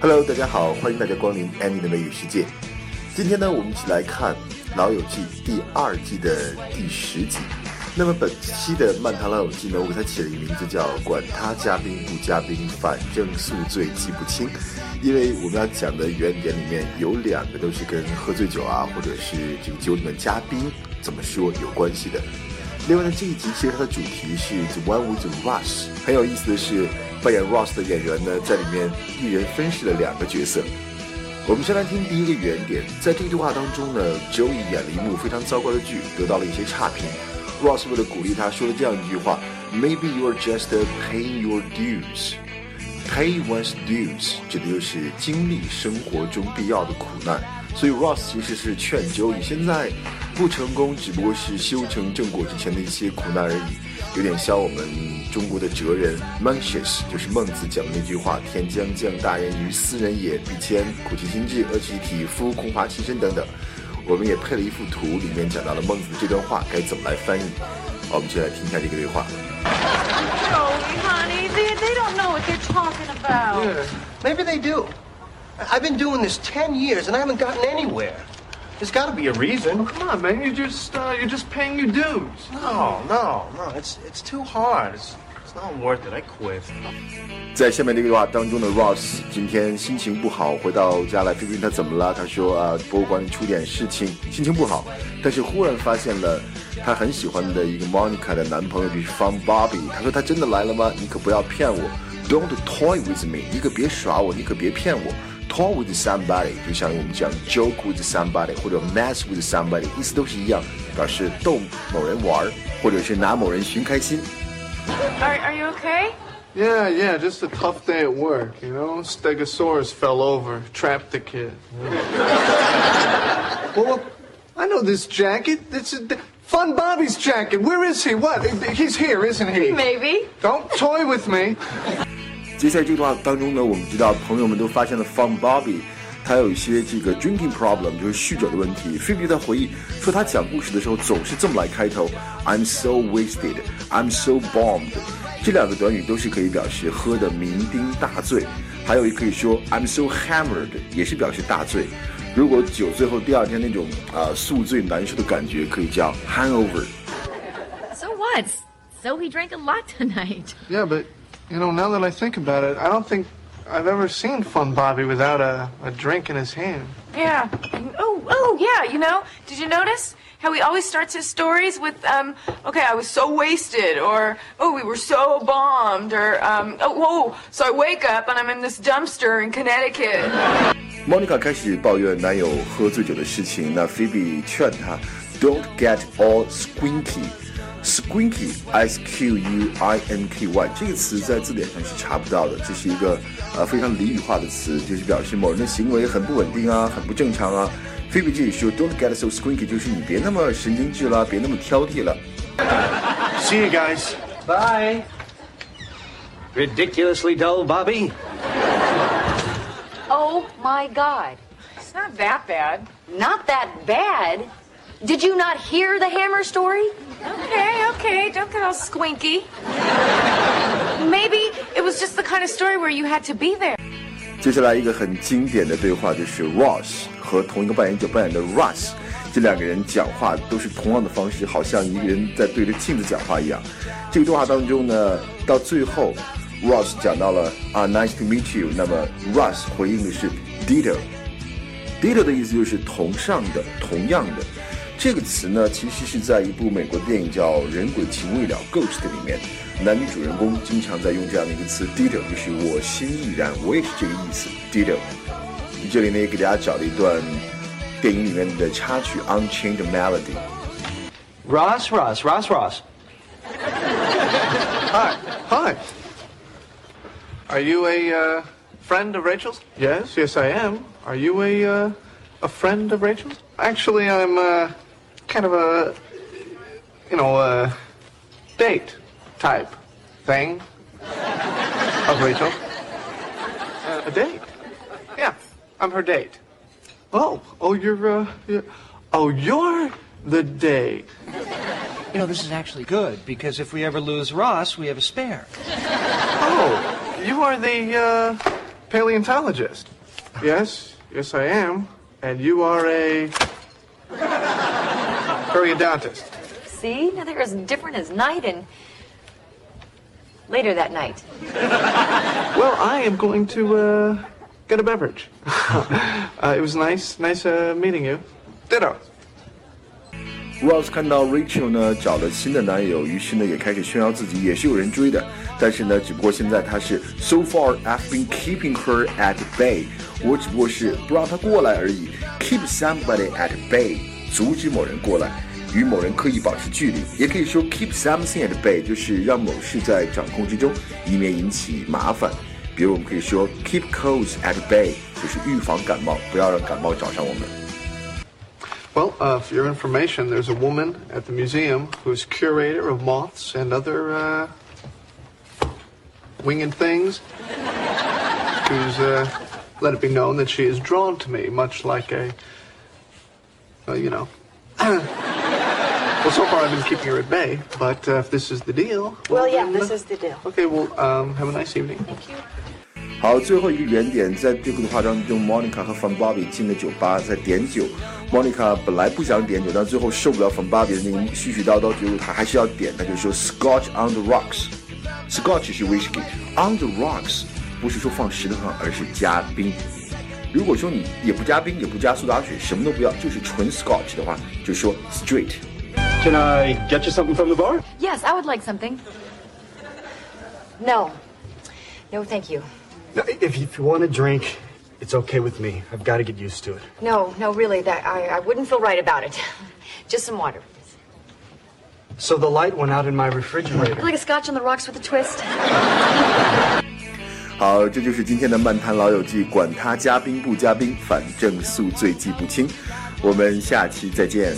Hello，大家好，欢迎大家光临 Annie 的美语世界。今天呢，我们一起来看《老友记》第二季的第十集。那么本期的《漫谈老友记》呢，我给它起了一个名字叫“管他嘉宾不嘉宾，反正宿醉记不清”，因为我们要讲的原点里面有两个都是跟喝醉酒啊，或者是这个酒里面嘉宾怎么说有关系的。另外呢，这一集其实它的主题是 The One with Rush，。很有意思的是，扮演 Ross 的演员呢，在里面一人分饰了两个角色。我们先来听第一个原点，在这个对话当中呢，Joey 演了一幕非常糟糕的剧，得到了一些差评。Ross 为了鼓励他，说了这样一句话：“Maybe you're just paying your dues. Pay one's dues，指的就是经历生活中必要的苦难。所以 Ross 其实是劝 Joey，现在不成功，只不过是修成正果之前的一些苦难而已，有点像我们中国的哲人 Mencius，就是孟子讲的那句话：天将降大任于斯人也，必先苦其心志，饿其体肤，空乏其身等等。我们也配了一幅图，里面讲到了孟子这段话该怎么来翻译。好，我们就来听一下这个对话。Joey, honey, they, they don't know what they're talking about. Yeah, maybe they do. I've been doing this ten years and I haven't gotten anywhere. There's got to be a reason. Come on, man. You just uh, you're just paying your dues. No, no, no. It's it's too hard. It's it's not worth it. I quit. 在下面这个话当中的 Ross 今天心情不好，回到家来，菲菲问他怎么了，他说啊，博物馆里出点事情，心情不好。但是忽然发现了他很喜欢的一个 Monica 的男朋友，就是 Fun Bobby。他说他真的来了吗？你可不要骗我，Don't toy with me，你可别耍我，你可别骗我。Toy with somebody 就像我们讲 joke with somebody 或者 mess with somebody，意思都是一样，表示逗某人玩儿，或者是拿某人寻开心。 Are, are you okay? Yeah, yeah. Just a tough day at work. You know, Stegosaurus fell over, trapped the kid. well, I know this jacket. This is Fun Bobby's jacket. Where is he? What? He's here, isn't he? Maybe. Don't toy with me. 接下来这段话当中呢，我们知道朋友们都发现了 Fun Bobby，他有一些这个 drinking problem，就是酗酒的问题。菲比在回忆说，他讲故事的时候总是这么来开头：I'm so wasted, I'm so bombed。这两个短语都是可以表示喝的酩酊大醉，还有一可以说 I'm so hammered，也是表示大醉。如果酒醉后第二天那种啊、宿醉难受的感觉，可以叫 hangover。 So what? So he drank a lot tonight. Yeah, but you know, now that I think about it, I don't think I've ever seen Fun Bobby without a, a drink in his hand. Yeah. Oh, oh, yeah. You know, did you notice how he always starts his stories with, um, okay, I was so wasted, or, oh, we were so bombed, or, um, oh, whoa, so I wake up and I'm in this dumpster in Connecticut. Monica 开始抱怨男友喝醉酒的事情，那 Phoebe 劝她 Don't get all squinky。 Squinky，S Q U I N K Y 这个词在字典上是查不到的，这是一个呃非常俚语化的词，就是表示某人的行为很不稳定啊，很不正常啊。菲比这里说 Don't get so squinky，就是你别那么神经质了，别那么挑剔了。See you guys. Bye. Ridiculously dull, Bobby. Oh my God. It's not that bad. Not that bad. Did you not hear the hammer story? Okay, okay, don't get all squinky. Maybe it was just the kind of story where you had to be there. 接下来一个很经典的对话就是 Ross 和同一个扮演者扮演的 Russ，这两个人讲话都是同样的方式，好像一个人在对着镜子讲话一样。这个对话当中呢，到最后 Ross 讲到了啊 Nice to meet you，那么 Russ 回应的是 Ditto。Ditto 的意思就是同上的、同样的。这个词呢，其实是在一部美国电影叫《人鬼情未了》（Ghost） 里面，男女主人公经常在用这样的一个词 “ditto”，就是我心亦然，我也是这个意思 “ditto”。这里呢，也给大家找了一段电影里面的插曲《Unchained Melody》。Ross, Ross, Ross, Ross. Hi, hi. Are you a uh, friend of Rachel's? Yes, yes, I am. Are you a uh, a friend of Rachel's? Actually, I'm uh, kind of a you know a date type thing of Rachel. Uh, a date? Yeah, I'm her date. Oh, oh, you're uh, you're, oh, you're the date. You know, this is actually good because if we ever lose Ross, we have a spare. Oh, you are the uh, paleontologist. Yes, yes, I am. And you are a periodontist. See? Now they're as different as night and. Later that night. Well, I am going to uh, get a beverage. uh, it was nice, nice uh, meeting you. Ditto. Ross 看到 Rachel 呢找了新的男友，于是呢也开始炫耀自己，也是有人追的。但是呢，只不过现在他是 So far I've been keeping her at bay，我只不过是不让她过来而已。Keep somebody at bay， 阻止某人过来，与某人刻意保持距离。也可以说 keep something at bay，就是让某事在掌控之中，以免引起麻烦。比如我们可以说 keep colds at bay，就是预防感冒，不要让感冒找上我们。 Well, uh, for your information, there's a woman at the museum who's curator of moths and other uh, winged things. Who's uh, let it be known that she is drawn to me, much like a, uh, you know. well, so far I've been keeping her at bay, but uh, if this is the deal. Well, yeah, then, this uh, is the deal. Okay, well, um, have a nice evening. Thank you. 好，最后一个原点，在最后的化妆中，Monica 和 Fun Bobby 进了酒吧，在点酒。Monica 本来不想点酒，但最后受不了 Fun Bobby 的那个絮絮叨叨，结果她还是要点，她就说 Scotch on the rocks。Scotch 是 whisky，on the rocks 不是说放石头上，而是加冰。如果说你也不加冰，也不加苏打水，什么都不要，就是纯 Scotch 的话，就说 straight。 Can I get you something from the bar? Yes, I would like something. No. No, thank you. No, if, you- if you want a drink, it's okay with me. I've got to get used to it. No, no, really, that I, I wouldn't feel right about it. Just some water. So the light went out in my refrigerator. Like a scotch on the rocks with a twist. 好，这就是今天的漫谈老友记，管他嘉宾不嘉宾，反正宿醉记不清。我们下期再见。